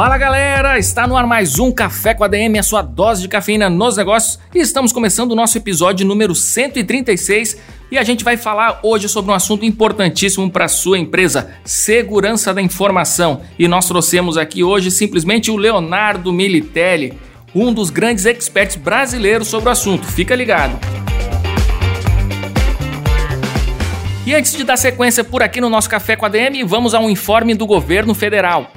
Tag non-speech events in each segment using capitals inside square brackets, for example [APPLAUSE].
Fala galera, está no ar mais um Café com a DM, a sua dose de cafeína nos negócios, e estamos começando o nosso episódio número 136 e a gente vai falar hoje sobre um assunto importantíssimo para sua empresa, segurança da informação. E nós trouxemos aqui hoje simplesmente o Leonardo Militelli, um dos grandes experts brasileiros sobre o assunto. Fica ligado. E antes de dar sequência por aqui no nosso Café com a DM, vamos a um informe do governo federal.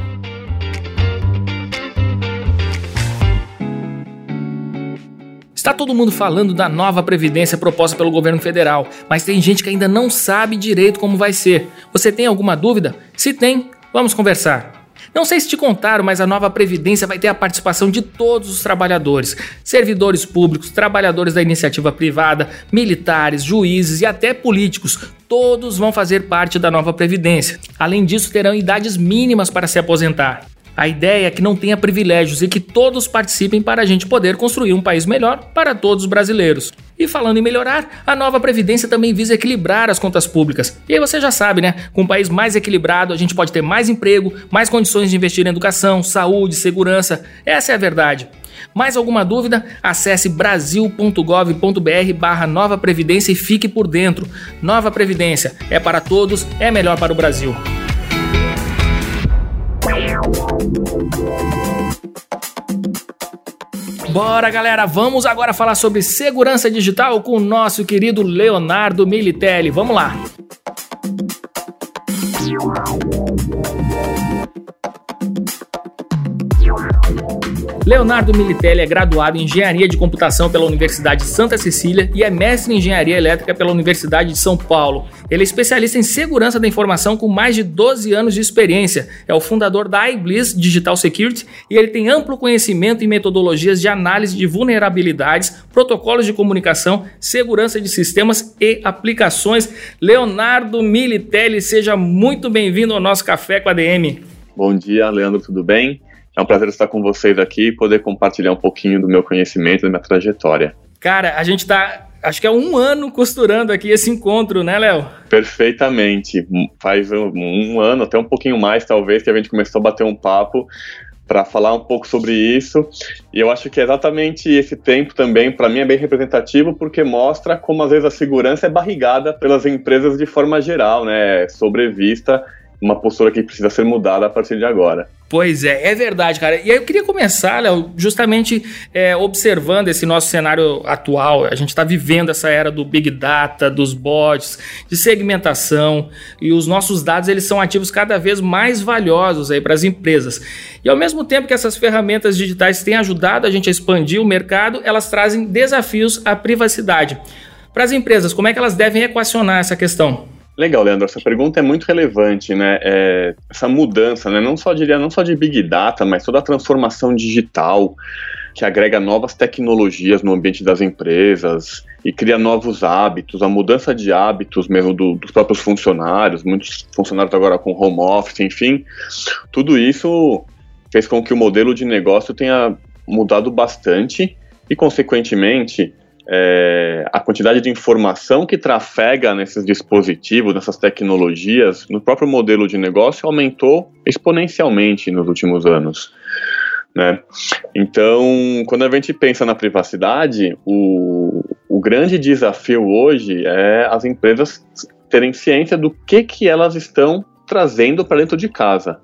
Está todo mundo falando da nova previdência proposta pelo governo federal, mas tem gente que ainda não sabe direito como vai ser. Você tem alguma dúvida? Se tem, vamos conversar. Não sei se te contaram, mas a nova Previdência vai ter a participação de todos os trabalhadores, servidores públicos, trabalhadores da iniciativa privada, militares, juízes e até políticos. Todos vão fazer parte da nova Previdência. Além disso, terão idades mínimas para se aposentar. A ideia é que não tenha privilégios e que todos participem para a gente poder construir um país melhor para todos os brasileiros. E falando em melhorar, a nova Previdência também visa equilibrar as contas públicas. E aí você já sabe, né? Com um país mais equilibrado, a gente pode ter mais emprego, mais condições de investir em educação, saúde, segurança. Essa é a verdade. Mais alguma dúvida? Acesse brasil.gov.br barra Nova Previdência e fique por dentro. Nova Previdência é para todos, é melhor para o Brasil. Bora, galera, vamos agora falar sobre segurança digital com o nosso querido Leonardo Militelli. Vamos lá. Leonardo Militelli é graduado em Engenharia de Computação pela Universidade de Santa Cecília e é mestre em Engenharia Elétrica pela Universidade de São Paulo. Ele é especialista em segurança da informação com mais de 12 anos de experiência. É o fundador da iBliss Digital Security e ele tem amplo conhecimento em metodologias de análise de vulnerabilidades, protocolos de comunicação, segurança de sistemas e aplicações. Leonardo Militelli, seja muito bem-vindo ao nosso Café com a DM. Bom dia, Leandro, tudo bem? É um prazer estar com vocês aqui e poder compartilhar um pouquinho do meu conhecimento, da minha trajetória. Cara, a gente está acho que é um ano costurando aqui esse encontro, né, Léo? Perfeitamente. Faz um, um, ano, até um pouquinho mais, talvez, que a gente começou a bater um papo para falar um pouco sobre isso. E eu acho que é exatamente esse tempo também, para mim, é bem representativo, porque mostra como às vezes a segurança é barrigada pelas empresas de forma geral, né? Sobrevista uma postura que precisa ser mudada a partir de agora. Pois é, é verdade, cara. E aí eu queria começar, Léo, justamente é, observando esse nosso cenário atual. A gente está vivendo essa era do Big Data, dos bots, de segmentação, e os nossos dados eles são ativos cada vez mais valiosos aí para as empresas. E ao mesmo tempo que essas ferramentas digitais têm ajudado a gente a expandir o mercado, elas trazem desafios à privacidade. Para as empresas, como é que elas devem equacionar essa questão? Legal, Leandro. Essa pergunta é muito relevante, né? É, essa mudança, né? Não só diria, não só de big data, mas toda a transformação digital que agrega novas tecnologias no ambiente das empresas e cria novos hábitos, a mudança de hábitos mesmo do, dos próprios funcionários, muitos funcionários agora com home office, enfim, tudo isso fez com que o modelo de negócio tenha mudado bastante e, consequentemente, é, a quantidade de informação que trafega nesses dispositivos, nessas tecnologias, no próprio modelo de negócio aumentou exponencialmente nos últimos anos. Né? Então, quando a gente pensa na privacidade, o, o grande desafio hoje é as empresas terem ciência do que, que elas estão trazendo para dentro de casa.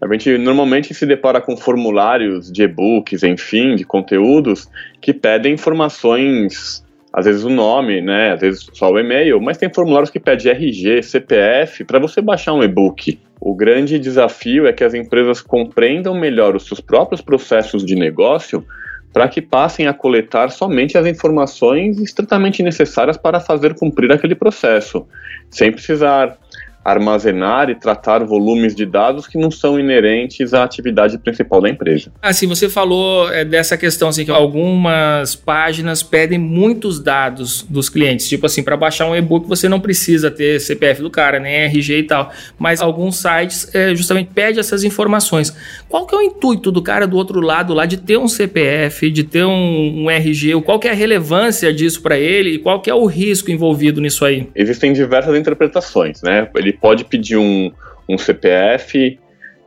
A gente normalmente se depara com formulários de e-books, enfim, de conteúdos que pedem informações, às vezes o nome, né, às vezes só o e-mail, mas tem formulários que pedem RG, CPF para você baixar um e-book. O grande desafio é que as empresas compreendam melhor os seus próprios processos de negócio para que passem a coletar somente as informações estritamente necessárias para fazer cumprir aquele processo, sem precisar armazenar e tratar volumes de dados que não são inerentes à atividade principal da empresa. Assim, você falou é, dessa questão assim que algumas páginas pedem muitos dados dos clientes, tipo assim, para baixar um e-book você não precisa ter CPF do cara, nem RG e tal, mas alguns sites é, justamente pedem essas informações. Qual que é o intuito do cara do outro lado lá de ter um CPF, de ter um, um RG? Qual que é a relevância disso para ele e qual que é o risco envolvido nisso aí? Existem diversas interpretações, né? Ele pode pedir um, um CPF,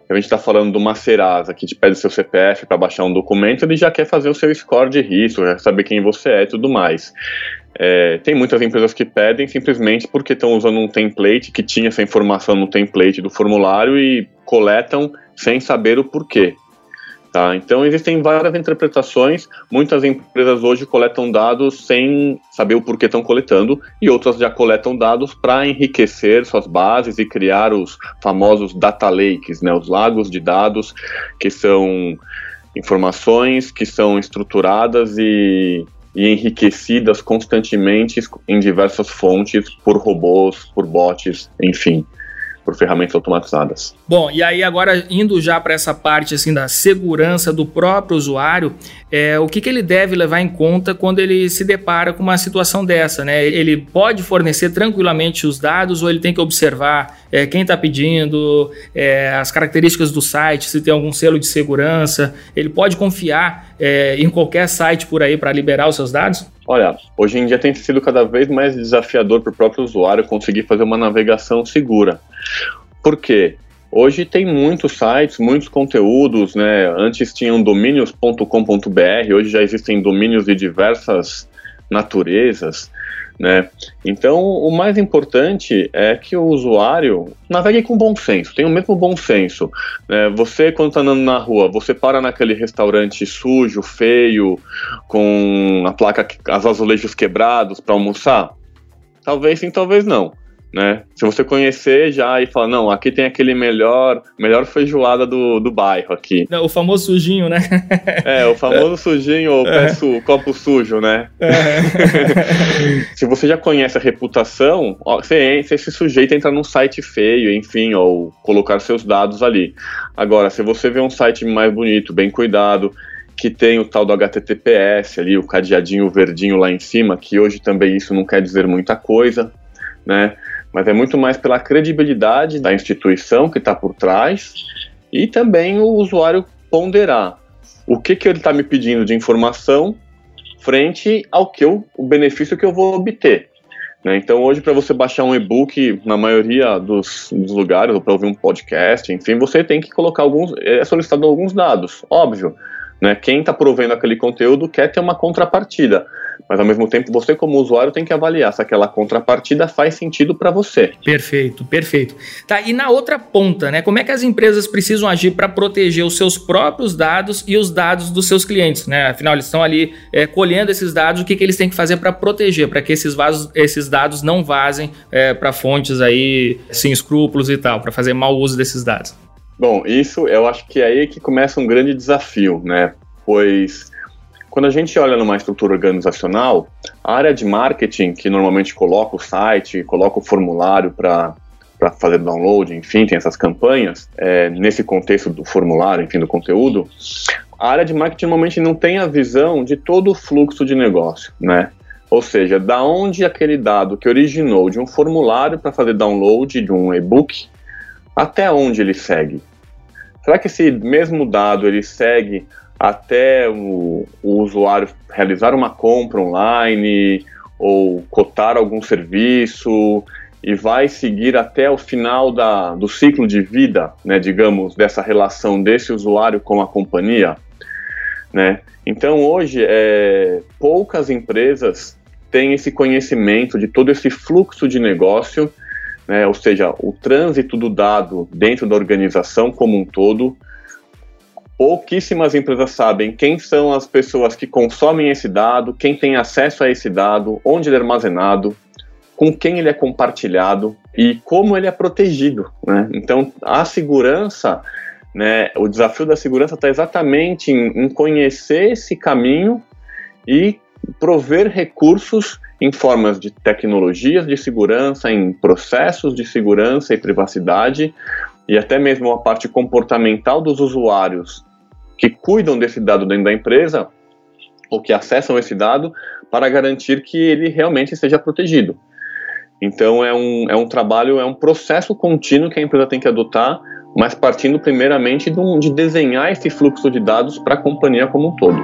a gente está falando de uma Serasa que te pede seu CPF para baixar um documento, ele já quer fazer o seu score de risco, já saber quem você é e tudo mais. É, tem muitas empresas que pedem simplesmente porque estão usando um template que tinha essa informação no template do formulário e coletam sem saber o porquê. Tá? Então existem várias interpretações. Muitas empresas hoje coletam dados sem saber o porquê estão coletando, e outras já coletam dados para enriquecer suas bases e criar os famosos data lakes, né? os lagos de dados, que são informações que são estruturadas e, e enriquecidas constantemente em diversas fontes por robôs, por bots, enfim por ferramentas automatizadas. Bom, e aí agora indo já para essa parte assim da segurança do próprio usuário, é, o que, que ele deve levar em conta quando ele se depara com uma situação dessa, né? Ele pode fornecer tranquilamente os dados ou ele tem que observar é, quem está pedindo, é, as características do site, se tem algum selo de segurança, ele pode confiar é, em qualquer site por aí para liberar os seus dados? Olha, hoje em dia tem sido cada vez mais desafiador para o próprio usuário conseguir fazer uma navegação segura. Por quê? Hoje tem muitos sites, muitos conteúdos, né? Antes tinham domínios.com.br, hoje já existem domínios de diversas naturezas. Né? Então, o mais importante é que o usuário navegue com bom senso, tenha o mesmo bom senso. Né? Você, quando está andando na rua, você para naquele restaurante sujo, feio, com a placa, as azulejos quebrados para almoçar? Talvez sim, talvez não né? Se você conhecer já e falar, não, aqui tem aquele melhor, melhor feijoada do, do bairro aqui. o famoso sujinho, né? [LAUGHS] é, o famoso sujinho ou é. copo sujo, né? É. [LAUGHS] se você já conhece a reputação, ó, você, você se sujeita a entrar num site feio, enfim, ou colocar seus dados ali. Agora, se você vê um site mais bonito, bem cuidado, que tem o tal do HTTPS ali, o cadeadinho verdinho lá em cima, que hoje também isso não quer dizer muita coisa, né? Mas é muito mais pela credibilidade da instituição que está por trás e também o usuário ponderar o que, que ele está me pedindo de informação frente ao que eu, o benefício que eu vou obter. Né? Então, hoje, para você baixar um e-book, na maioria dos, dos lugares, ou para ouvir um podcast, enfim, você tem que colocar alguns, é solicitado alguns dados, óbvio. Né? Quem está provendo aquele conteúdo quer ter uma contrapartida mas ao mesmo tempo você como usuário tem que avaliar se aquela contrapartida faz sentido para você. Perfeito, perfeito. Tá, e na outra ponta, né, como é que as empresas precisam agir para proteger os seus próprios dados e os dados dos seus clientes, né? Afinal, eles estão ali é, colhendo esses dados, o que, que eles têm que fazer para proteger, para que esses, vasos, esses dados não vazem é, para fontes aí sem escrúpulos e tal, para fazer mau uso desses dados? Bom, isso eu acho que é aí que começa um grande desafio, né? Pois quando a gente olha numa estrutura organizacional, a área de marketing, que normalmente coloca o site, coloca o formulário para para fazer download, enfim, tem essas campanhas, é, nesse contexto do formulário, enfim, do conteúdo, a área de marketing normalmente não tem a visão de todo o fluxo de negócio, né? Ou seja, da onde aquele dado que originou de um formulário para fazer download de um e-book, até onde ele segue? Será que esse mesmo dado ele segue até o, o usuário realizar uma compra online ou cotar algum serviço e vai seguir até o final da, do ciclo de vida, né, digamos, dessa relação desse usuário com a companhia, né? Então hoje é, poucas empresas têm esse conhecimento de todo esse fluxo de negócio, né, ou seja, o trânsito do dado dentro da organização como um todo, pouquíssimas empresas sabem quem são as pessoas que consomem esse dado, quem tem acesso a esse dado, onde ele é armazenado, com quem ele é compartilhado e como ele é protegido. Né? Então, a segurança, né, o desafio da segurança está exatamente em, em conhecer esse caminho e prover recursos em formas de tecnologias de segurança, em processos de segurança e privacidade, e até mesmo a parte comportamental dos usuários que cuidam desse dado dentro da empresa ou que acessam esse dado para garantir que ele realmente seja protegido. Então é um, é um trabalho, é um processo contínuo que a empresa tem que adotar, mas partindo primeiramente de, de desenhar esse fluxo de dados para a companhia como um todo.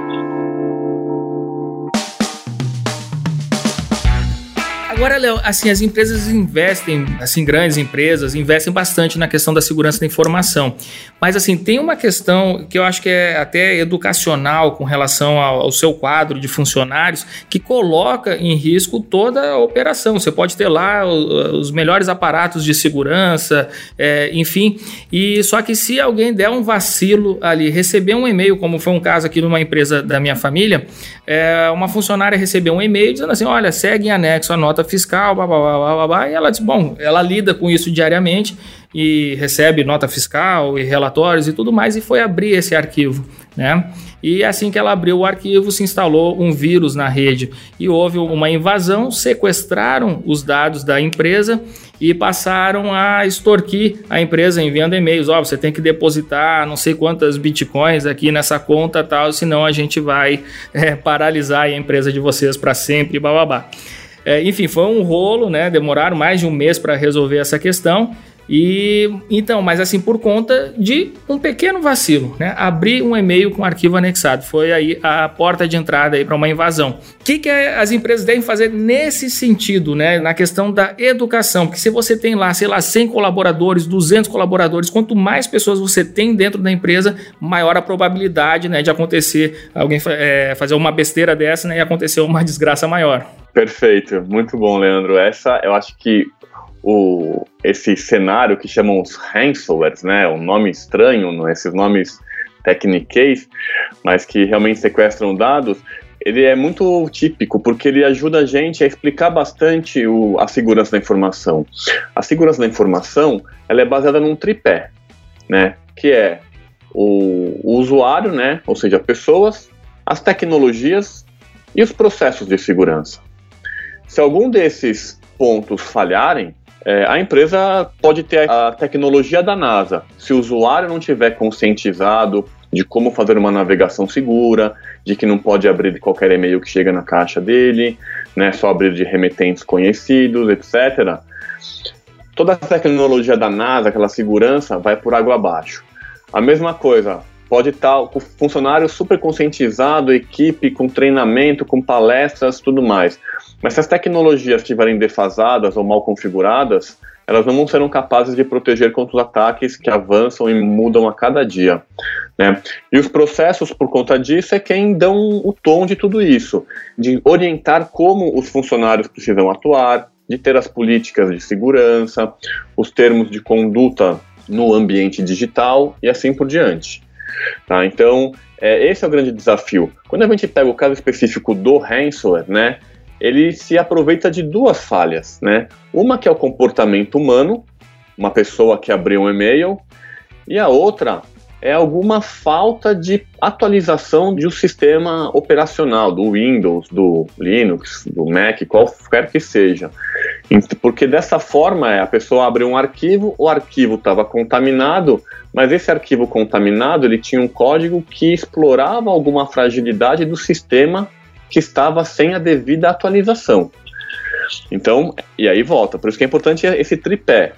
Agora, Léo, assim, as empresas investem, assim, grandes empresas, investem bastante na questão da segurança da informação. Mas, assim, tem uma questão que eu acho que é até educacional com relação ao, ao seu quadro de funcionários, que coloca em risco toda a operação. Você pode ter lá os melhores aparatos de segurança, é, enfim, e só que se alguém der um vacilo ali, receber um e-mail, como foi um caso aqui numa empresa da minha família, é, uma funcionária recebeu um e-mail dizendo assim: olha, segue em anexo a nota fiscal, blá, blá, blá, blá, blá, e ela diz, bom, ela lida com isso diariamente e recebe nota fiscal e relatórios e tudo mais, e foi abrir esse arquivo, né? E assim que ela abriu o arquivo, se instalou um vírus na rede e houve uma invasão, sequestraram os dados da empresa e passaram a extorquir a empresa enviando e-mails. Ó, oh, você tem que depositar não sei quantas bitcoins aqui nessa conta tal, senão a gente vai é, paralisar a empresa de vocês para sempre, babá. É, enfim, foi um rolo, né? Demoraram mais de um mês para resolver essa questão. E então, mas assim, por conta de um pequeno vacilo, né? Abrir um e-mail com arquivo anexado. Foi aí a porta de entrada aí para uma invasão. O que, que as empresas devem fazer nesse sentido, né? Na questão da educação. Porque se você tem lá, sei lá, 100 colaboradores, 200 colaboradores, quanto mais pessoas você tem dentro da empresa, maior a probabilidade né, de acontecer alguém é, fazer uma besteira dessa né, e acontecer uma [LAUGHS] desgraça maior. Perfeito, muito bom, Leandro. Essa eu acho que o, esse cenário que chamam os ransomwares, né, um nome estranho, esses nomes techniques, mas que realmente sequestram dados, ele é muito típico porque ele ajuda a gente a explicar bastante o, a segurança da informação. A segurança da informação ela é baseada num tripé, né, que é o, o usuário, né, ou seja, pessoas, as tecnologias e os processos de segurança. Se algum desses pontos falharem, é, a empresa pode ter a tecnologia da NASA. Se o usuário não tiver conscientizado de como fazer uma navegação segura, de que não pode abrir qualquer e-mail que chega na caixa dele, né, só abrir de remetentes conhecidos, etc. Toda a tecnologia da NASA, aquela segurança, vai por água abaixo. A mesma coisa, pode estar o funcionário super conscientizado, equipe com treinamento, com palestras, tudo mais. Mas se as tecnologias estiverem defasadas ou mal configuradas, elas não serão capazes de proteger contra os ataques que avançam e mudam a cada dia. Né? E os processos, por conta disso, é quem dão o tom de tudo isso, de orientar como os funcionários precisam atuar, de ter as políticas de segurança, os termos de conduta no ambiente digital e assim por diante. Tá? Então, é, esse é o grande desafio. Quando a gente pega o caso específico do ransomware, né, ele se aproveita de duas falhas, né? Uma que é o comportamento humano, uma pessoa que abriu um e-mail, e a outra é alguma falta de atualização de um sistema operacional, do Windows, do Linux, do Mac, qualquer que seja. Porque dessa forma a pessoa abre um arquivo, o arquivo estava contaminado, mas esse arquivo contaminado ele tinha um código que explorava alguma fragilidade do sistema que estava sem a devida atualização. Então, e aí volta. Por isso que é importante esse tripé,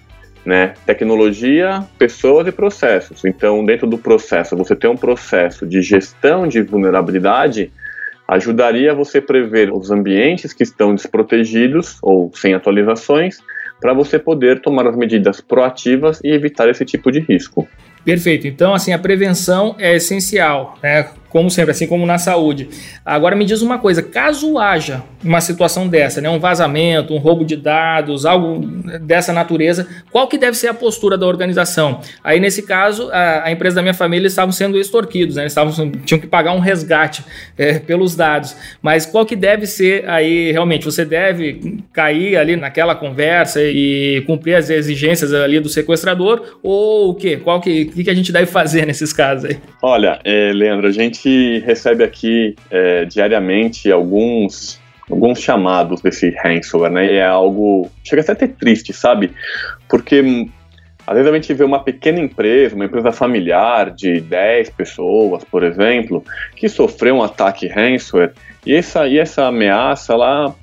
né? Tecnologia, pessoas e processos. Então, dentro do processo, você ter um processo de gestão de vulnerabilidade ajudaria você prever os ambientes que estão desprotegidos ou sem atualizações para você poder tomar as medidas proativas e evitar esse tipo de risco. Perfeito. Então, assim, a prevenção é essencial, né? Como sempre, assim como na saúde. Agora me diz uma coisa: caso haja uma situação dessa, né, um vazamento, um roubo de dados, algo dessa natureza, qual que deve ser a postura da organização? Aí, nesse caso, a, a empresa da minha família estavam sendo extorquidos, né, eles estavam, tinham que pagar um resgate é, pelos dados. Mas qual que deve ser aí, realmente, você deve cair ali naquela conversa e cumprir as exigências ali do sequestrador ou o quê? Qual que, que, a gente deve fazer [LAUGHS] nesses casos aí? Olha, é, Leandro, a gente gente recebe aqui é, diariamente alguns alguns chamados desse ransomware, né? E é algo chega até a triste, sabe? Porque hum, às vezes a gente vê uma pequena empresa, uma empresa familiar de 10 pessoas, por exemplo, que sofreu um ataque ransomware e essa, e essa ameaça ela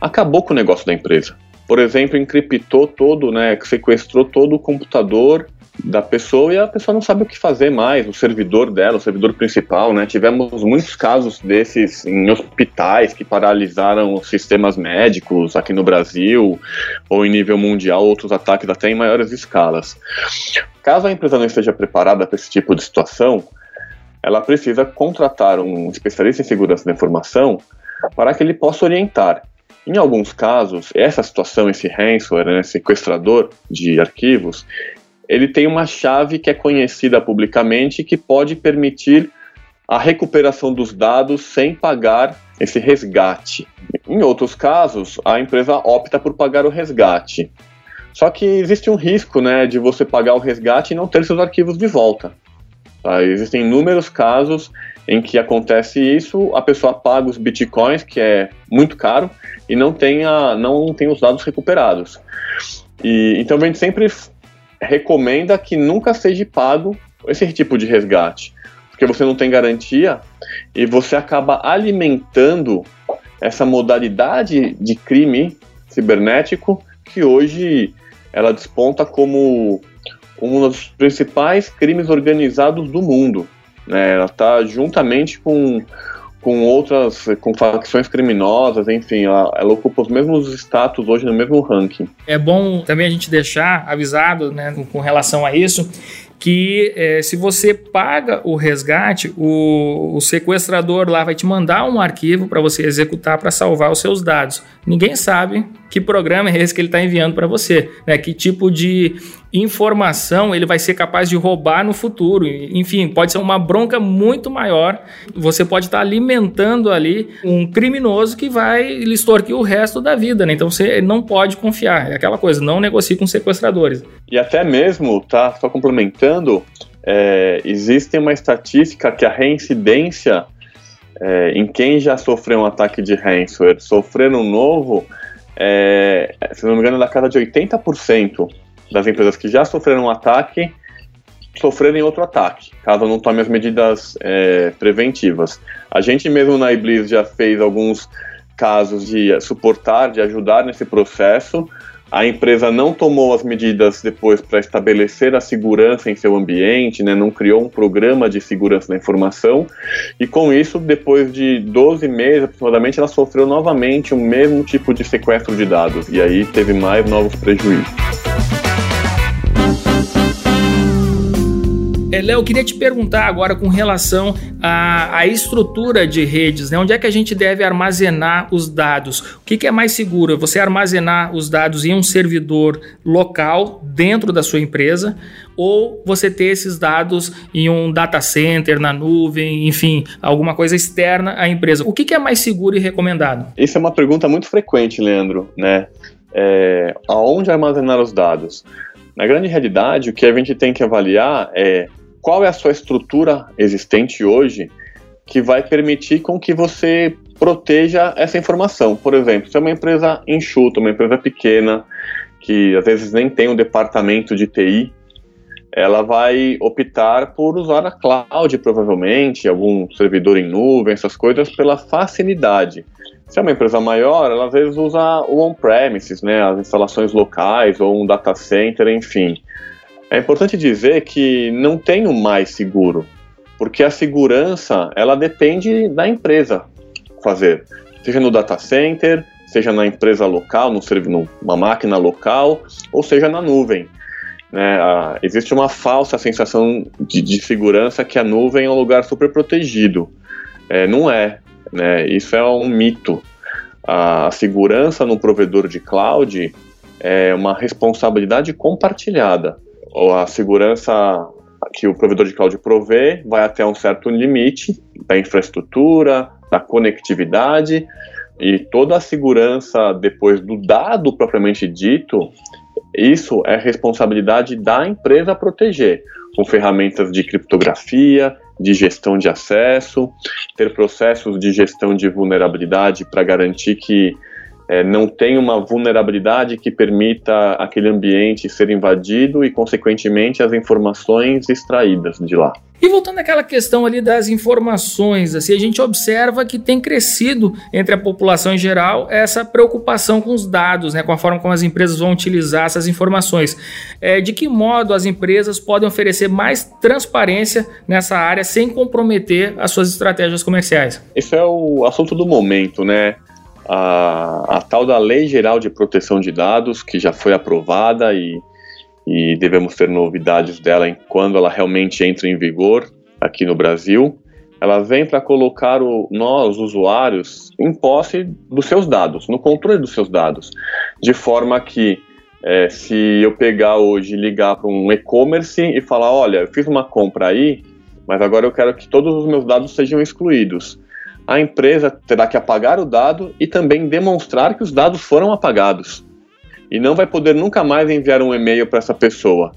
acabou com o negócio da empresa. Por exemplo, encriptou todo, né, sequestrou todo o computador da pessoa e a pessoa não sabe o que fazer mais, o servidor dela, o servidor principal, né? Tivemos muitos casos desses em hospitais que paralisaram os sistemas médicos aqui no Brasil ou em nível mundial, outros ataques até em maiores escalas. Caso a empresa não esteja preparada para esse tipo de situação, ela precisa contratar um especialista em segurança da informação para que ele possa orientar. Em alguns casos, essa situação, esse ransomware, né, sequestrador de arquivos, ele tem uma chave que é conhecida publicamente que pode permitir a recuperação dos dados sem pagar esse resgate. Em outros casos, a empresa opta por pagar o resgate. Só que existe um risco né, de você pagar o resgate e não ter seus arquivos de volta. Tá? Existem inúmeros casos em que acontece isso, a pessoa paga os bitcoins, que é muito caro, e não tem, a, não tem os dados recuperados. E, então a gente sempre recomenda que nunca seja pago esse tipo de resgate, porque você não tem garantia e você acaba alimentando essa modalidade de crime cibernético que hoje ela desponta como um dos principais crimes organizados do mundo. Né? Ela está juntamente com com outras, com facções criminosas, enfim, ela, ela, ocupa os mesmos status hoje no mesmo ranking. É bom também a gente deixar avisado, né, com, relação a isso, que é, se você paga o resgate, o, o, sequestrador lá vai te mandar um arquivo para você executar para salvar os seus dados. Ninguém sabe que programa é esse que ele está enviando para você, né? que tipo de informação ele vai ser capaz de roubar no futuro. Enfim, pode ser uma bronca muito maior. Você pode estar tá alimentando ali um criminoso que vai lhe extorquir o resto da vida. Né? Então você não pode confiar. É aquela coisa, não negocie com sequestradores. E até mesmo, tá? Só complementando, é, existe uma estatística que a reincidência é, em quem já sofreu um ataque de ransomware, sofrer um novo, é, se não me engano, da casa de 80% das empresas que já sofreram um ataque sofrerem outro ataque, caso não tome as medidas é, preventivas. A gente mesmo na Iblis já fez alguns casos de suportar, de ajudar nesse processo, a empresa não tomou as medidas depois para estabelecer a segurança em seu ambiente, né, não criou um programa de segurança da informação, e com isso, depois de 12 meses aproximadamente, ela sofreu novamente o mesmo tipo de sequestro de dados, e aí teve mais novos prejuízos. É, Léo, eu queria te perguntar agora com relação à, à, estrutura de redes, né? Onde é que a gente deve armazenar os dados? O que, que, é mais seguro? Você armazenar os dados em um servidor local dentro da sua empresa ou você ter esses dados em um data center, na nuvem, enfim, alguma coisa externa à empresa? O que, que é mais seguro e recomendado? Isso é uma pergunta muito frequente, Leandro, né? É, aonde armazenar os dados? Na grande realidade, o que a gente tem que avaliar é qual é a sua estrutura existente hoje que vai permitir com que você proteja essa informação. Por exemplo, se é uma empresa enxuta, uma empresa pequena, que às vezes nem tem um departamento de TI, ela vai optar por usar a cloud, provavelmente, algum servidor em nuvem, essas coisas, pela facilidade. Se é uma empresa maior, ela às vezes usa o on-premises, né, as instalações locais ou um data center, enfim. É importante dizer que não tem o mais seguro, porque a segurança ela depende da empresa fazer, seja no data center, seja na empresa local, no numa máquina local, ou seja na nuvem. Né? Existe uma falsa sensação de, de, segurança que a nuvem é um lugar super protegido. É, não é. Né? Isso é um mito. A segurança no provedor de cloud é uma responsabilidade compartilhada a segurança que o provedor de cloud provê vai até um certo limite da infraestrutura, da conectividade e toda a segurança depois do dado propriamente dito, isso é responsabilidade da empresa proteger, com ferramentas de criptografia, de gestão de acesso, ter processos de gestão de vulnerabilidade para garantir que é, não tem uma vulnerabilidade que permita aquele ambiente ser invadido e, consequentemente, as informações extraídas de lá. E voltando àquela questão ali das informações, assim, a gente observa que tem crescido entre a população em geral essa preocupação com os dados, né, com a forma como as empresas vão utilizar essas informações. É, de que modo as empresas podem oferecer mais transparência nessa área sem comprometer as suas estratégias comerciais? Esse é o assunto do momento, né? A, a tal da Lei Geral de Proteção de Dados, que já foi aprovada e, e devemos ter novidades dela em quando ela realmente entra em vigor aqui no Brasil. Ela vem para colocar o, nós, usuários, em posse dos seus dados, no controle dos seus dados, de forma que é, se eu pegar hoje ligar para um e-commerce e falar, olha, eu fiz uma compra aí, mas agora eu quero que todos os meus dados sejam excluídos a empresa terá que apagar o dado e também demonstrar que os dados foram apagados. E não vai poder nunca mais enviar um e-mail para essa pessoa.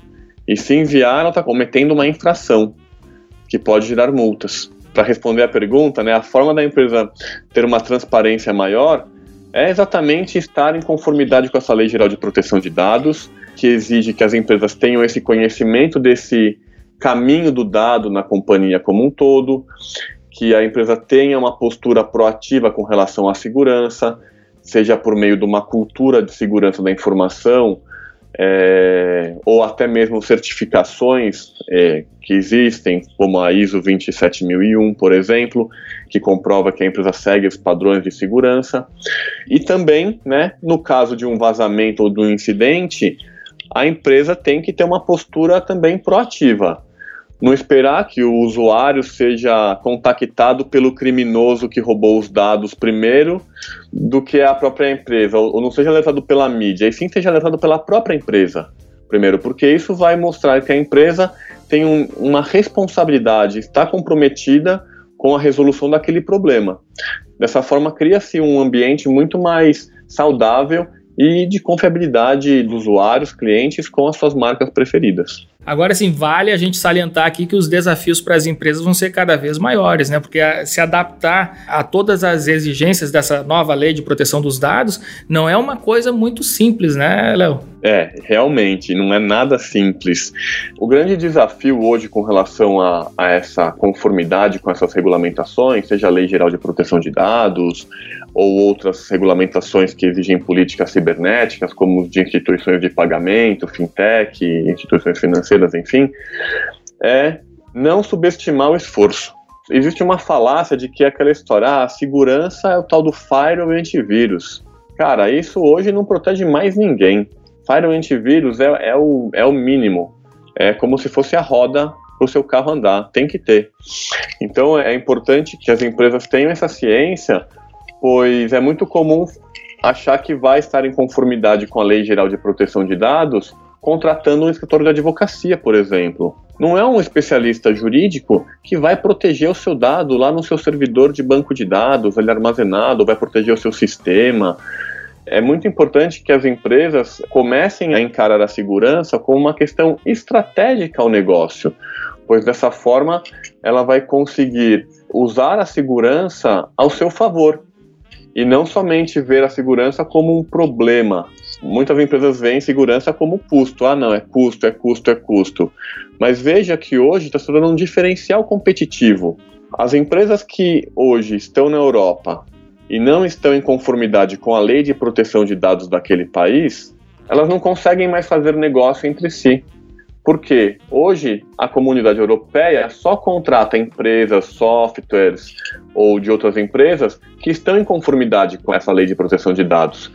E se enviar, ela está cometendo uma infração, que pode gerar multas. Para responder à pergunta, né, a forma da empresa ter uma transparência maior é exatamente estar em conformidade com essa Lei Geral de Proteção de Dados, que exige que as empresas tenham esse conhecimento desse caminho do dado na companhia como um todo, que a empresa tenha uma postura proativa com relação à segurança, seja por meio de uma cultura de segurança da informação, é, ou até mesmo certificações é, que existem, como a ISO 27001, por exemplo, que comprova que a empresa segue os padrões de segurança. E também, né, no caso de um vazamento ou de um incidente, a empresa tem que ter uma postura também proativa não esperar que o usuário seja contactado pelo criminoso que roubou os dados primeiro do que a própria empresa, ou não seja alertado pela mídia, e sim seja alertado pela própria empresa primeiro, porque isso vai mostrar que a empresa tem um, uma responsabilidade, está comprometida com a resolução daquele problema. Dessa forma, cria-se um ambiente muito mais saudável e de confiabilidade dos usuários, clientes com as suas marcas preferidas. Agora, sim, vale a gente salientar aqui que os desafios para as empresas vão ser cada vez maiores, né? Porque se adaptar a todas as exigências dessa nova lei de proteção dos dados não é uma coisa muito simples, né, Léo? É, realmente, não é nada simples. O grande desafio hoje com relação a, a essa conformidade com essas regulamentações, seja a Lei Geral de Proteção de Dados, ou outras regulamentações que exigem políticas cibernéticas, como de instituições de pagamento, fintech, instituições financeiras, enfim, é não subestimar o esforço. Existe uma falácia de que é aquela história, ah, a segurança é o tal do firewall antivírus. Cara, isso hoje não protege mais ninguém. Firewall antivírus é, é, o, é o mínimo. É como se fosse a roda para o seu carro andar. Tem que ter. Então é importante que as empresas tenham essa ciência pois é muito comum achar que vai estar em conformidade com a Lei Geral de Proteção de Dados contratando um escritório de advocacia, por exemplo. Não é um especialista jurídico que vai proteger o seu dado lá no seu servidor de banco de dados, ele armazenado, vai proteger o seu sistema. É muito importante que as empresas comecem a encarar a segurança como uma questão estratégica ao negócio, pois dessa forma ela vai conseguir usar a segurança ao seu favor e não somente ver a segurança como um problema. Muitas empresas veem segurança como custo. Ah, não, é custo, é custo, é custo. Mas veja que hoje está se tornando um diferencial competitivo. As empresas que hoje estão na Europa e não estão em conformidade com a lei de proteção de dados daquele país, elas não conseguem mais fazer negócio entre si. Porque hoje a comunidade europeia só contrata empresas, softwares ou de outras empresas que estão em conformidade com essa lei de proteção de dados.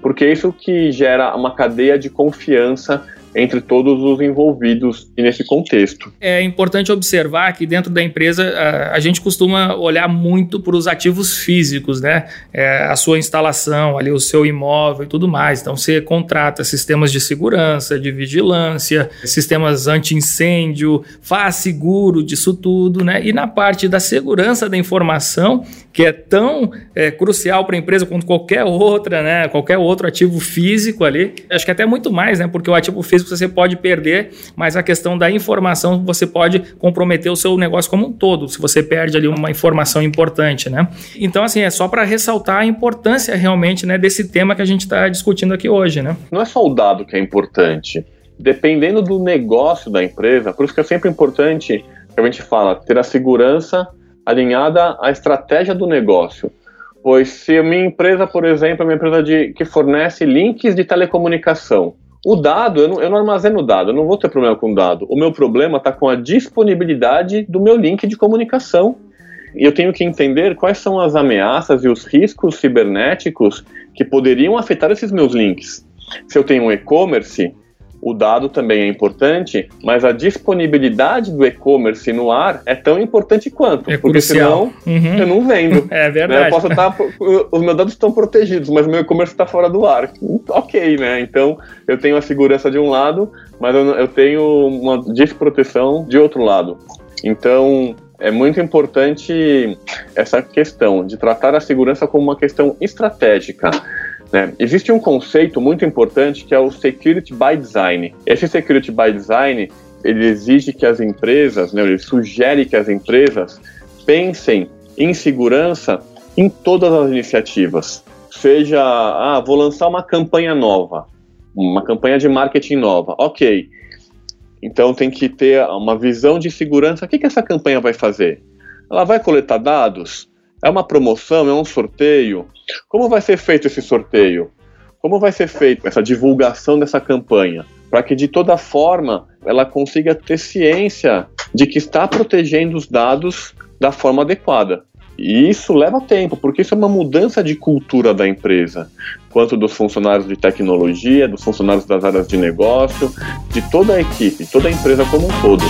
Porque isso que gera uma cadeia de confiança entre todos os envolvidos nesse contexto. É importante observar que dentro da empresa a, a gente costuma olhar muito para os ativos físicos, né? É, a sua instalação, ali o seu imóvel e tudo mais. Então você contrata sistemas de segurança, de vigilância, sistemas anti-incêndio, faz seguro disso tudo, né? E na parte da segurança da informação, que é tão é, crucial para a empresa quanto qualquer outra, né? Qualquer outro ativo físico ali, acho que até muito mais, né? Porque o ativo físico você pode perder, mas a questão da informação você pode comprometer o seu negócio como um todo, se você perde ali uma informação importante, né? Então, assim, é só para ressaltar a importância realmente né, desse tema que a gente está discutindo aqui hoje, né? Não é só o dado que é importante. Dependendo do negócio da empresa, por isso que é sempre importante que a gente fala, ter a segurança alinhada à estratégia do negócio. Pois se a minha empresa, por exemplo, é uma empresa de, que fornece links de telecomunicação, o dado, eu não, eu não armazeno o dado, eu não vou ter problema com o dado. O meu problema está com a disponibilidade do meu link de comunicação. E eu tenho que entender quais são as ameaças e os riscos cibernéticos que poderiam afetar esses meus links. Se eu tenho um e-commerce, o dado também é importante, mas a disponibilidade do e-commerce no ar é tão importante quanto. É porque crucial. senão Uhum. eu não vendo. [LAUGHS] É Né? verdade. Eu posso estar, os meus dados estão protegidos, mas o meu e-commerce está fora do ar. Ok, né? Então eu tenho a segurança de um lado, mas eu, eu tenho uma desproteção de outro lado. Então é muito importante essa questão de tratar a segurança como uma questão estratégica. Né? Existe um conceito muito importante que é o security by design. Esse security by design ele exige que as empresas, né, ele sugere que as empresas pensem em segurança em todas as iniciativas. Seja, ah, vou lançar uma campanha nova, uma campanha de marketing nova. Ok. Então tem que ter uma visão de segurança. O que, que essa campanha vai fazer? Ela vai coletar dados? É uma promoção? É um sorteio? Como vai ser feito esse sorteio? Como vai ser feita essa divulgação dessa campanha? Para que de toda forma ela consiga ter ciência de que está protegendo os dados da forma adequada. E isso leva tempo, porque isso é uma mudança de cultura da empresa, quanto dos funcionários de tecnologia, dos funcionários das áreas de negócio, de toda a equipe, toda a empresa como um todo.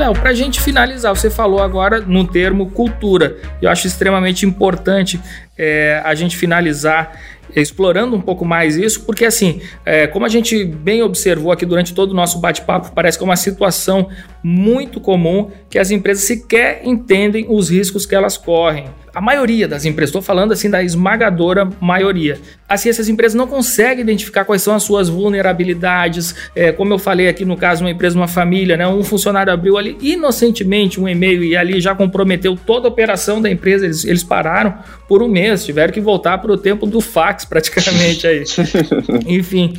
Léo, pra gente finalizar, você falou agora no termo cultura. Eu acho extremamente importante é, a gente finalizar explorando um pouco mais isso, porque assim, é, como a gente bem observou aqui durante todo o nosso bate-papo, parece que é uma situação muito comum que as empresas sequer entendem os riscos que elas correm. A maioria das empresas, estou falando assim da esmagadora maioria. Assim, essas empresas não conseguem identificar quais são as suas vulnerabilidades. É, como eu falei aqui no caso, uma empresa, uma família, né? Um funcionário abriu ali inocentemente um e-mail e ali já comprometeu toda a operação da empresa. Eles, eles pararam por um mês, tiveram que voltar para o tempo do fax praticamente aí. [LAUGHS] Enfim,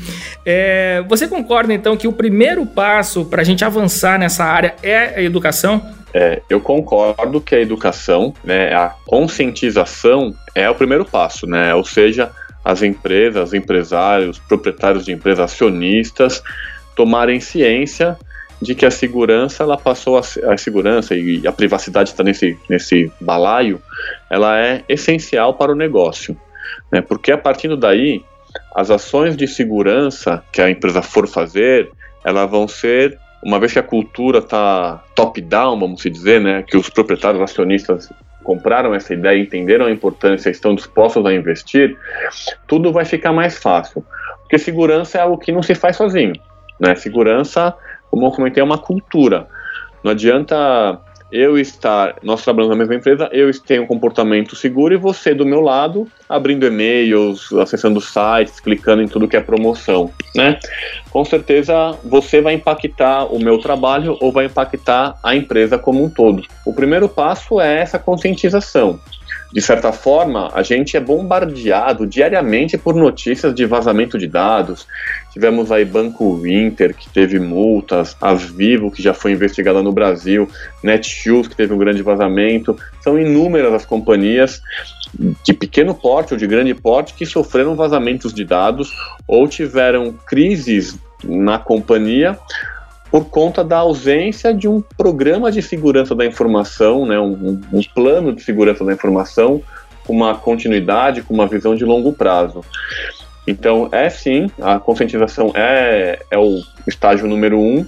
é, você concorda então que o primeiro passo para a gente avançar nessa área é a educação? É, eu concordo que a educação, né, a conscientização é o primeiro passo, né? Ou seja, as empresas, os empresários, proprietários de empresas, acionistas tomarem ciência de que a segurança ela passou a, a segurança e a privacidade está nesse nesse balaio, ela é essencial para o negócio, né? Porque a partir daí as ações de segurança que a empresa for fazer, elas vão ser uma vez que a cultura está top-down, vamos dizer, né, que os proprietários acionistas compraram essa ideia, entenderam a importância, estão dispostos a investir, tudo vai ficar mais fácil. Porque segurança é algo que não se faz sozinho. Né? Segurança, como eu comentei, é uma cultura. Não adianta eu estar, nós trabalhamos na mesma empresa, eu tenho um comportamento seguro e você do meu lado, abrindo e-mails, acessando sites, clicando em tudo que é promoção, né? Com certeza você vai impactar o meu trabalho ou vai impactar a empresa como um todo. O primeiro passo é essa conscientização. De certa forma, a gente é bombardeado diariamente por notícias de vazamento de dados. Tivemos aí Banco Inter, que teve multas, a Vivo, que já foi investigada no Brasil, Netshoes, que teve um grande vazamento. São inúmeras as companhias de pequeno porte ou de grande porte que sofreram vazamentos de dados ou tiveram crises na companhia por conta da ausência de um programa de segurança da informação, né, um, um, plano de segurança da informação com uma continuidade, com uma visão de longo prazo. Então, é sim, a conscientização é, é o estágio número um,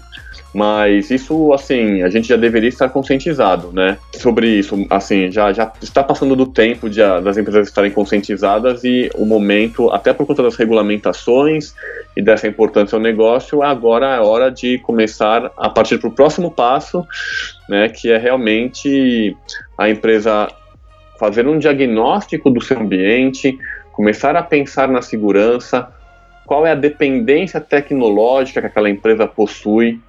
mas isso, assim, a gente já deveria estar conscientizado, né? Sobre isso, assim, já, já está passando do tempo de, das empresas estarem conscientizadas e o momento, até por conta das regulamentações e dessa importância ao negócio, agora é hora de começar a partir para o próximo passo, né? Que é realmente a empresa fazer um diagnóstico do seu ambiente, começar a pensar na segurança, qual é a dependência tecnológica que aquela empresa possui,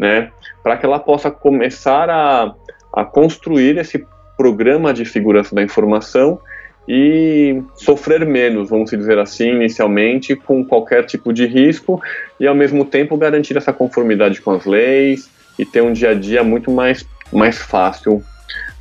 né, para que ela possa começar a, a construir esse programa de segurança da informação e sofrer menos, vamos dizer assim, inicialmente, com qualquer tipo de risco e ao mesmo tempo garantir essa conformidade com as leis e ter um dia a dia muito mais, mais fácil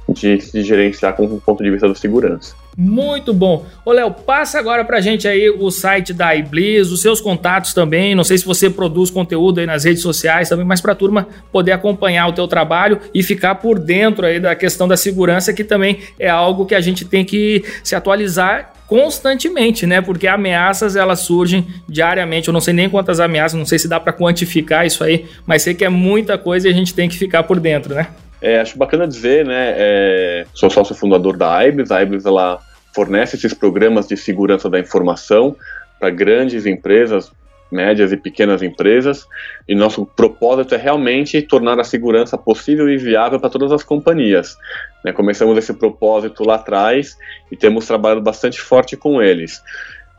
de se gerenciar com o ponto de vista da segurança. Muito bom. Ô, Léo, passa agora pra gente aí o site da Iblis, os seus contatos também. Não sei se você produz conteúdo aí nas redes sociais também, mas pra turma poder acompanhar o teu trabalho e ficar por dentro aí da questão da segurança, que também é algo que a gente tem que se atualizar constantemente, né? Porque ameaças elas surgem diariamente. Eu não sei nem quantas ameaças, não sei se dá para quantificar isso aí, mas sei que é muita coisa e a gente tem que ficar por dentro, né? É, acho bacana dizer, né? É, sou sócio fundador da IBIS. A IBIS ela fornece esses programas de segurança da informação para grandes empresas, médias e pequenas empresas, e nosso propósito é realmente tornar a segurança possível e viável para todas as companhias. Né, começamos esse propósito lá atrás e temos trabalhado bastante forte com eles.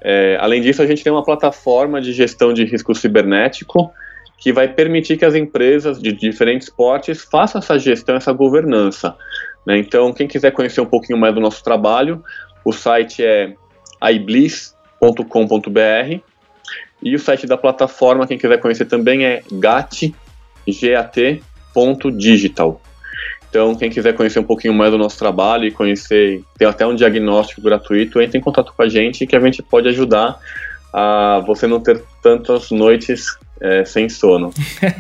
É, além disso, a gente tem uma plataforma de gestão de risco cibernético que vai permitir que as empresas de diferentes portes façam essa gestão, essa governança. Né? Então, quem quiser conhecer um pouquinho mais do nosso trabalho, o site é ibliss.com.br e o site da plataforma, quem quiser conhecer também é gat.digital. Então, quem quiser conhecer um pouquinho mais do nosso trabalho e conhecer, tem até um diagnóstico gratuito, entre em contato com a gente que a gente pode ajudar a você não ter tantas noites é, sem sono.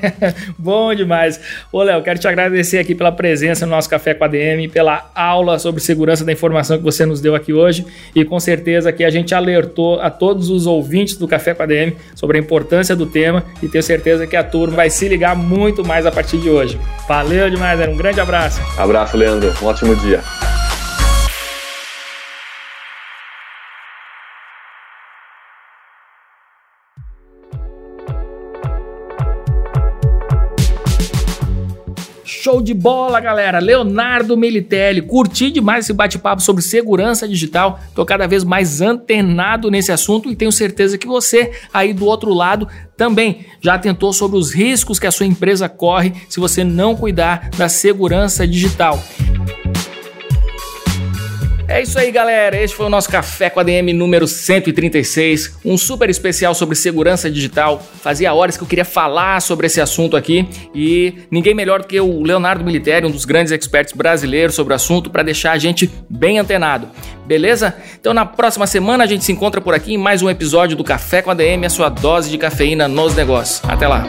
[LAUGHS] Bom demais. Ô, Léo, quero te agradecer aqui pela presença no nosso Café com a DM, pela aula sobre segurança da informação que você nos deu aqui hoje e com certeza que a gente alertou a todos os ouvintes do Café com a DM sobre a importância do tema e tenho certeza que a turma vai se ligar muito mais a partir de hoje. Valeu demais, um grande abraço. Abraço, Leandro. Um ótimo dia. Show de bola, galera! Leonardo Militelli, curti demais esse bate-papo sobre segurança digital. Tô cada vez mais antenado nesse assunto e tenho certeza que você aí do outro lado também já atentou sobre os riscos que a sua empresa corre se você não cuidar da segurança digital. É isso aí, galera. Este foi o nosso Café com a DM número 136, um super especial sobre segurança digital. Fazia horas que eu queria falar sobre esse assunto aqui e ninguém melhor do que o Leonardo Militeri, um dos grandes experts brasileiros sobre o assunto, para deixar a gente bem antenado. Beleza? Então na próxima semana a gente se encontra por aqui em mais um episódio do Café com a DM, a sua dose de cafeína nos negócios. Até lá.